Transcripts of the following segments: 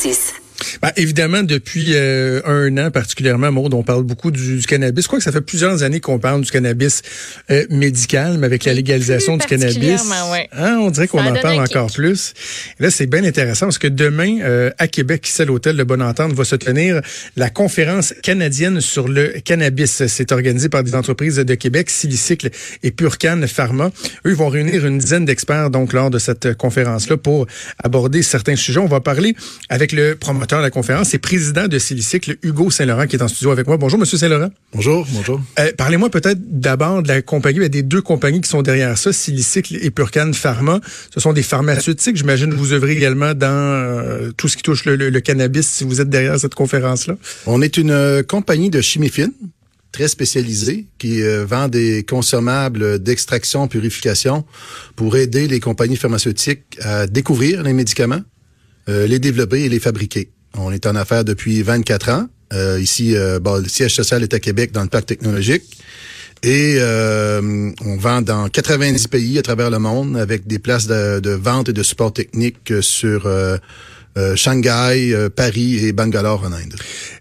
Praxis. Ben, évidemment, depuis euh, un an particulièrement, Maud, on parle beaucoup du, du cannabis. Je crois que ça fait plusieurs années qu'on parle du cannabis euh, médical, mais avec la légalisation du cannabis, ouais. hein, on dirait qu'on en parle encore plus. Et là, c'est bien intéressant parce que demain, euh, à Québec, ici à l'hôtel de Bonne Entente, va se tenir la conférence canadienne sur le cannabis. C'est organisé par des entreprises de Québec, Silicycle et Purcan Pharma. Eux ils vont réunir une dizaine d'experts donc lors de cette conférence-là pour aborder certains sujets. On va parler avec le promoteur de la conférence et président de Silicycle, Hugo Saint-Laurent, qui est en studio avec moi. Bonjour, Monsieur Saint-Laurent. Bonjour, bonjour. Euh, Parlez-moi peut-être d'abord de la compagnie, des deux compagnies qui sont derrière ça, Silicycle et Purcan Pharma. Ce sont des pharmaceutiques. J'imagine que vous œuvrez également dans euh, tout ce qui touche le, le- le cannabis si vous êtes derrière cette conférence-là. On est une euh, compagnie de chimie fine, très spécialisée, qui euh, vend des consommables d'extraction, purification pour aider les compagnies pharmaceutiques à découvrir les médicaments, euh, les développer et les fabriquer. On est en affaires depuis 24 ans. Euh, ici, euh, bon, le siège social est à Québec, dans le parc technologique. Et euh, on vend dans 90 pays à travers le monde avec des places de, de vente et de support technique sur euh, euh, Shanghai, euh, Paris et Bangalore en Inde.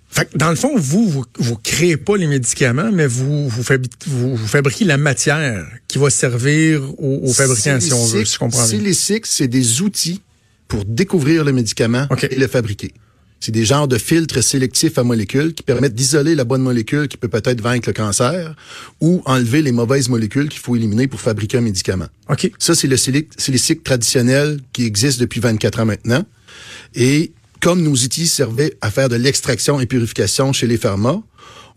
Fait que dans le fond, vous, vous, vous créez pas les médicaments, mais vous, vous, vous, vous fabriquez la matière qui va servir aux, aux fabricants, si on veut, si je comprends bien. C'est des outils pour découvrir le médicament et le fabriquer. C'est des genres de filtres sélectifs à molécules qui permettent d'isoler la bonne molécule qui peut peut-être vaincre le cancer ou enlever les mauvaises molécules qu'il faut éliminer pour fabriquer un médicament. OK. Ça, c'est le silic- traditionnel qui existe depuis 24 ans maintenant. Et comme nos outils servaient à faire de l'extraction et purification chez les pharma,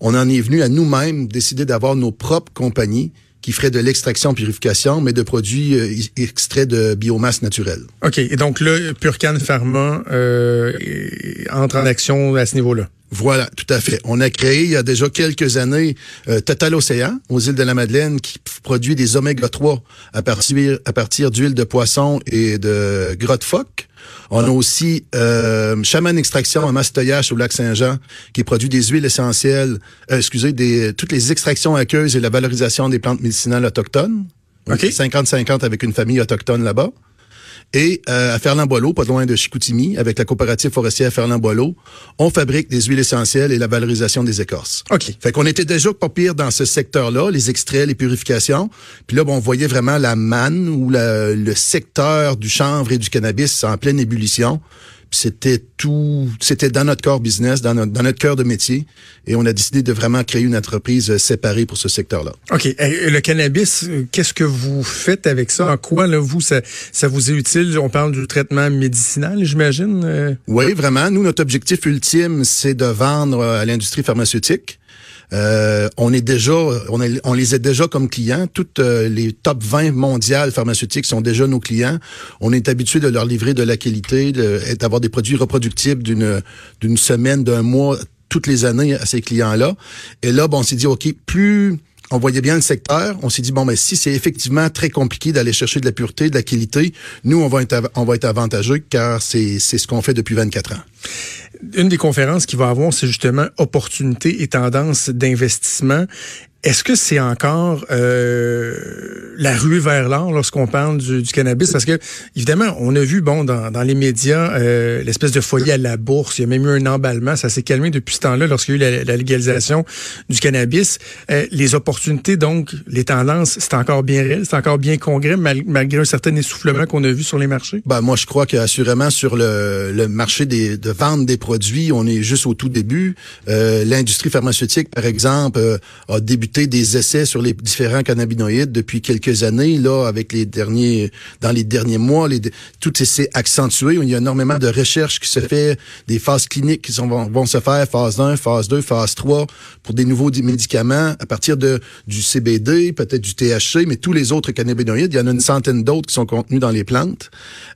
on en est venu à nous-mêmes décider d'avoir nos propres compagnies qui feraient de l'extraction purification, mais de produits euh, extraits de biomasse naturelle. OK. Et donc là, Purcan Pharma euh, entre en action à ce niveau-là? Voilà, tout à fait. On a créé il y a déjà quelques années euh, Total Océan aux îles de la Madeleine qui produit des oméga 3 à partir à partir d'huile de poisson et de gras de phoque. On a aussi euh, Chaman Extraction à Mastoyache au lac Saint-Jean qui produit des huiles essentielles, euh, excusez, des toutes les extractions aqueuses et la valorisation des plantes médicinales autochtones. OK. 50-50 avec une famille autochtone là-bas. Et euh, à Ferland-Boileau, pas loin de Chicoutimi, avec la coopérative forestière Ferland-Boileau, on fabrique des huiles essentielles et la valorisation des écorces. OK. Fait qu'on était déjà pas pire dans ce secteur-là, les extraits, les purifications. Puis là, bon, on voyait vraiment la manne ou la- le secteur du chanvre et du cannabis en pleine ébullition. C'était tout, c'était dans notre corps business, dans notre, dans notre cœur de métier. Et on a décidé de vraiment créer une entreprise euh, séparée pour ce secteur-là. OK. Et le cannabis, euh, qu'est-ce que vous faites avec ça? En quoi, là, vous, ça, ça vous est utile? On parle du traitement médicinal, j'imagine? euh? Oui, vraiment. Nous, notre objectif ultime, c'est de vendre à l'industrie pharmaceutique. Euh, on est déjà, on, est- on les a déjà comme clients. Toutes euh, les top 20 mondiales pharmaceutiques sont déjà nos clients. On est habitué de leur livrer de la qualité, d'avoir des produits reproductibles d'une d'une semaine, d'un mois, toutes les années à ces clients-là. Et là, bon, on s'est dit, ok, plus on voyait bien le secteur. On s'est dit bon, mais si c'est effectivement très compliqué d'aller chercher de la pureté, de la qualité, nous on va être on va être avantageux car c'est c'est ce qu'on fait depuis 24 ans. Une des conférences qu'il va avoir, c'est justement opportunités et tendances d'investissement. Est-ce que c'est encore euh, la rue vers l'or lorsqu'on parle du, du cannabis? Parce que, évidemment, on a vu, bon, dans, dans les médias, euh, l'espèce de folie à la bourse. Il y a même eu un emballement. Ça s'est calmé depuis ce temps-là lorsqu'il y a eu la, la légalisation du cannabis. Euh, les opportunités, donc, les tendances, c'est encore bien réel, c'est encore bien congrès, mal- malgré un certain essoufflement qu'on a vu sur les marchés? Ben, moi, je crois qu'assurément, sur le, le marché des, de vente des produits, on est juste au tout début. Euh, L'industrie pharmaceutique, par exemple, euh, a débuté des essais sur les différents cannabinoïdes depuis quelques années. Là, avec les derniers, dans les derniers mois, les, tout s'est accentué. Il y a énormément de recherches qui se fait, des phases cliniques qui vont, se faire, phase 1, phase 2, phase 3, pour des nouveaux di- médicaments à partir de du CBD, peut-être du THC, mais tous les autres cannabinoïdes. Il y en a une centaine d'autres qui sont contenus dans les plantes.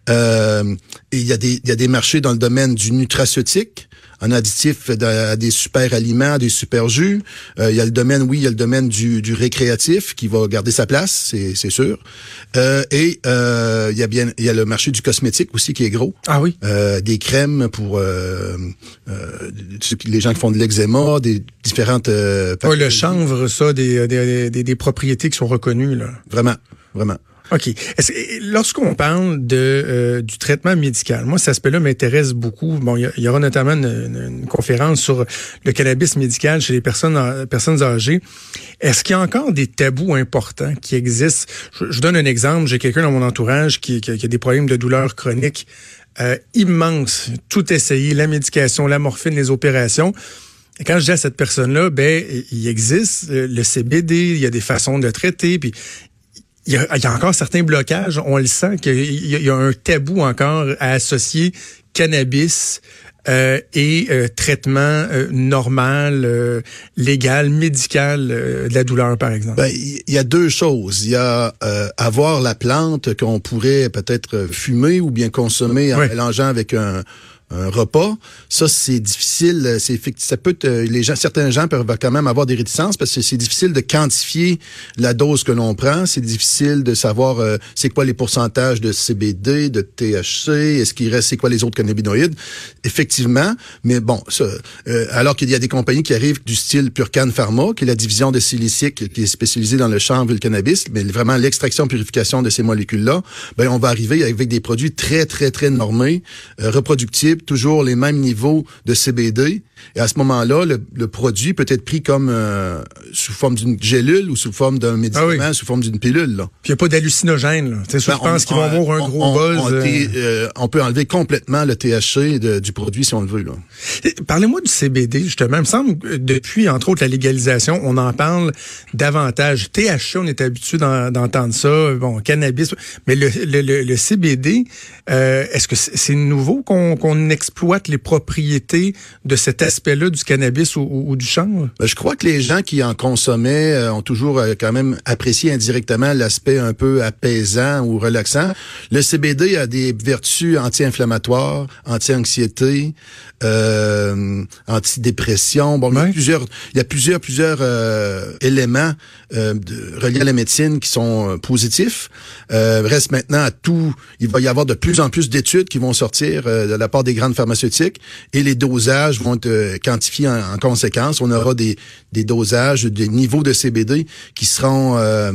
Euh, il y, a des, il y a des marchés dans le domaine du nutraceutique, en additif de- à des super aliments, à des super jus. Euh, il y a le domaine, oui, il y a le domaine du, du récréatif qui va garder sa place, c'est c'est sûr. Euh, et euh, il y a bien, il y a le marché du cosmétique aussi qui est gros. Ah oui? Euh, des crèmes pour euh, euh, les gens qui font de l'eczéma, des différentes. Euh, Ouais, le chanvre, ça, des, des, des, des propriétés qui sont reconnues, là. Vraiment, vraiment. OK. Lorsqu'on parle de euh, du traitement médical, moi, cet aspect-là m'intéresse beaucoup. Bon, il y, aura notamment une, conférence sur le cannabis médical chez les personnes personnes âgées. Est-ce qu'il y a encore des tabous importants qui existent? Je, donne un exemple. J'ai quelqu'un dans mon entourage qui, a des problèmes de douleurs chroniques euh, immenses. Tout essayé, la médication, la morphine, les opérations. Et quand je dis à cette personne-là, ben, il existe le CBD, il y a des façons de traiter, puis il y, a, encore certains blocages. On le sent qu'il y, a un tabou encore à associer cannabis euh, et euh, traitement euh, normal, légal, médical de la douleur, par exemple? Ben, il y a deux choses. Il y a avoir la plante qu'on pourrait peut-être fumer ou bien consommer en mélangeant avec un un repas. Ça, c'est difficile. C'est ça peut les gens, certains gens peuvent quand même avoir des réticences parce que c'est difficile de quantifier la dose que l'on prend. C'est difficile de savoir euh, c'est quoi les pourcentages de CBD, de THC, est-ce qu'il reste c'est quoi les autres cannabinoïdes? Effectivement, mais bon, euh, alors qu'il y a des compagnies qui arrivent du style Purcan Pharma, qui est la division de silicique qui est spécialisée dans le chanvre et le cannabis, mais vraiment l'extraction purification de ces molécules-là, ben on va arriver avec des produits très très très normés, euh, reproductibles toujours les mêmes niveaux de CBD. Et à ce moment-là, le, produit peut être pris comme euh, sous forme d'une gélule ou sous forme d'un médicament, ah sous forme d'une pilule. Là. Puis il n'y a pas d'hallucinogène. Ben, je pense qu'ils vont avoir un gros on, buzz. On, euh. Euh, on, peut enlever complètement le THC du produit si on le veut. Parlez-moi du CBD, justement. Il me semble que depuis, entre autres, la légalisation, on en parle davantage. THC, on est habitué d'entendre ça. Bon, cannabis. Mais le, le, le, CBD, est-ce que c'est nouveau qu'on exploite les propriétés de cet aspect-là du cannabis ou, du chanvre? Ben, je crois que les gens qui en consommaient euh, ont toujours euh, quand même apprécié indirectement l'aspect un peu apaisant ou relaxant. Le CBD a des vertus anti-inflammatoires, anti-anxiété, euh, antidépression. Bon, il y a plusieurs, il y a plusieurs, plusieurs euh, éléments de, reliés à la médecine qui sont positifs. reste maintenant à tout. Il va y avoir de plus en plus d'études qui vont sortir de la part des grandes pharmaceutiques et les dosages vont être quantifier en, conséquence. On aura des, des dosages, des niveaux de CBD qui seront euh,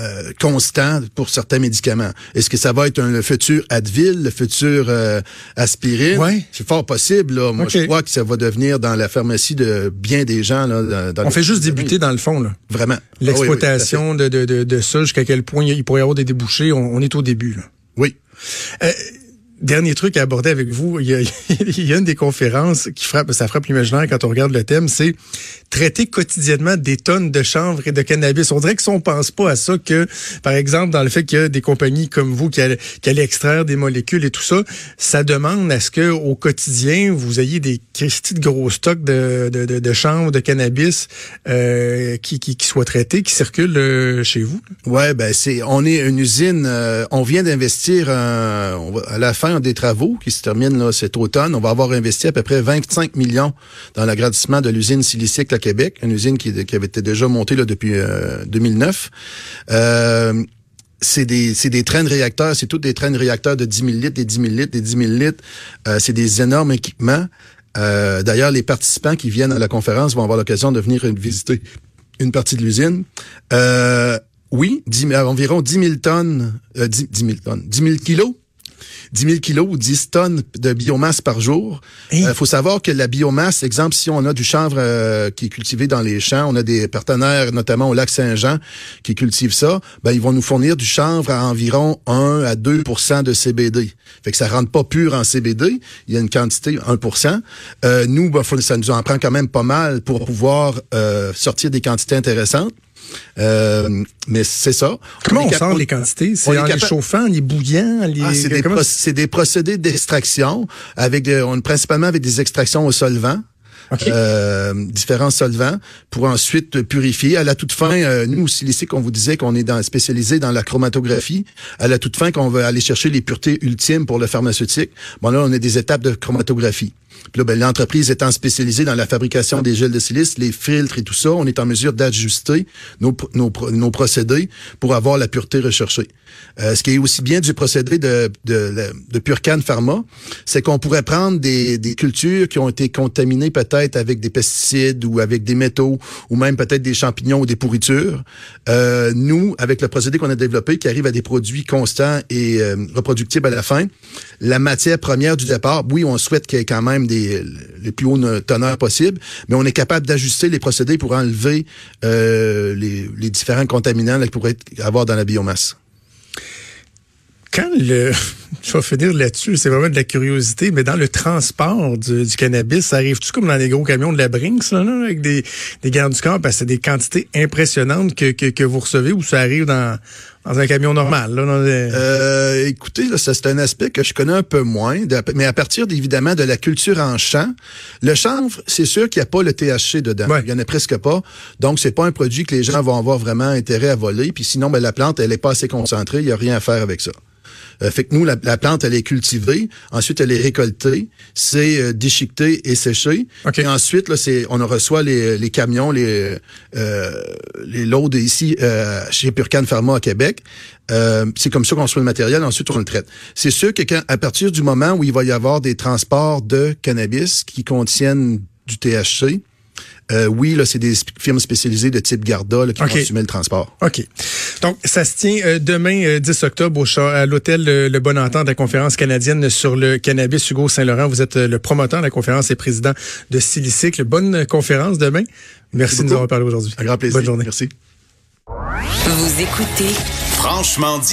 euh, constants pour certains médicaments. Est-ce que ça va être un, le futur Advil, le futur euh, aspirine? Ouais. C'est fort possible. Là. Moi, je crois que ça va devenir dans la pharmacie de bien des gens. Là, On fait juste débuter dans le fond. Là. Vraiment. L'exploitation de, de, de, de, ça, jusqu'à quel point il pourrait y avoir des débouchés, on, est au début. Là. Oui. Euh, Dernier truc à aborder avec vous, il y, a, une des conférences qui frappe, ça frappe l'imaginaire quand on regarde le thème, c'est traiter quotidiennement des tonnes de chanvre et de cannabis. On dirait que si on pense pas à ça, que par exemple dans le fait qu'il y a des compagnies comme vous qui allaient, extraire des molécules et tout ça, ça demande à ce que au quotidien vous ayez des petites gros stocks de, de, chanvre, de cannabis euh, qui soient traités, qui circulent euh, chez vous. Ouais, ben c'est, on est une usine, euh, on vient d'investir à la fin des travaux qui se terminent là, cet automne. On va avoir investi à peu près 25 millions dans l'agrandissement de l'usine Silicique à Québec, une usine qui, avait été déjà montée là, depuis 2009. Euh, euh, c'est des, c'est des trains de réacteurs, c'est tous des trains de réacteurs de 10 000 litres, des 10 000 litres, des 10 000 litres. Euh, c'est des énormes équipements. D'ailleurs, les participants qui viennent à la conférence vont avoir l'occasion de venir visiter une partie de l'usine. oui, 10, environ 10 000 tonnes, 10, 10 000 tonnes, 10 000 kilos 10 000 kilos ou 10 tonnes de biomasse par jour. Il euh, faut savoir que la biomasse, exemple, si on a du chanvre euh, qui est cultivé dans les champs, on a des partenaires, notamment au lac Saint-Jean, qui cultivent ça, ben, ils vont nous fournir du chanvre à environ 1 à 2% de CBD. Fait que ça rentre pas pur en CBD, il y a une quantité 1% euh, Nous, ben, ça nous en prend quand même pas mal pour pouvoir sortir des quantités intéressantes. Euh, mais c'est ça. Comment on, sent les quantités? C'est en les chauffant, en les bouillant? Les... Ah, c'est, des, procédés d'extraction avec on, principalement avec des extractions au solvant. Euh, différents solvants pour ensuite purifier. À la toute fin, euh, nous aussi, ici, qu'on vous disait qu'on est dans, spécialisé dans la chromatographie. À la toute fin, qu'on veut aller chercher les puretés ultimes pour le pharmaceutique. Bon là, on a des étapes de chromatographie. Ben, l'entreprise étant spécialisée dans la fabrication des gels de silice, les filtres et tout ça, on est en mesure d'ajuster nos, nos, nos, procédés pour avoir la pureté recherchée. Euh, ce qui est aussi bien du procédé de, de, de Purcan Pharma, c'est qu'on pourrait prendre des, des cultures qui ont été contaminées peut-être avec des pesticides ou avec des métaux ou même peut-être des champignons ou des pourritures. Euh, nous, avec le procédé qu'on a développé qui arrive à des produits constants et euh, reproductibles à la fin, la matière première du départ, oui, on souhaite qu'il y ait quand même des les plus hauts teneurs possibles, mais on est capable d'ajuster les procédés pour enlever euh, les, différents contaminants qu'il pourrait avoir dans la biomasse. Quand le, je vais finir là-dessus, c'est vraiment de la curiosité, mais dans le transport du, cannabis, ça arrive-tu comme dans les gros camions de la Brinks, là, avec des, des gardes du corps, parce que c'est des quantités impressionnantes que, que, vous recevez ou ça arrive dans, dans un camion normal? Là, euh, écoutez, là, ça c'est un aspect que je connais un peu moins, mais à partir évidemment de la culture en champ, le chanvre, c'est sûr qu'il n'y a pas le THC dedans. Il y en a presque pas. Donc, c'est pas un produit que les gens vont avoir vraiment intérêt à voler. Puis sinon, ben, la plante, elle est pas assez concentrée. Il n'y a rien à faire avec ça. Euh, fait que nous, la, plante, elle est cultivée. Ensuite, elle est récoltée. C'est euh, déchiqueté et séché. Et ensuite, là, c'est, on reçoit les, les camions, les, euh, les loads ici euh, chez Purcan Pharma à Québec. c'est comme ça qu'on reçoit le matériel. Ensuite, on le traite. C'est sûr que quand, à partir du moment où il va y avoir des transports de cannabis qui contiennent du THC, euh, oui, là, c'est des firmes spécialisées de type Garda qui vont assumer le transport. OK. Donc, ça se tient euh, demain, 10 euh, octobre, au, à l'hôtel Le Bon Entente de la conférence canadienne sur le cannabis. Hugo Saint-Laurent, vous êtes le promoteur de la conférence et président de Silicycle. Bonne conférence demain. Merci, de nous avoir parlé aujourd'hui. Un grand plaisir. Bonne journée. Merci. Vous écoutez Franchement dit.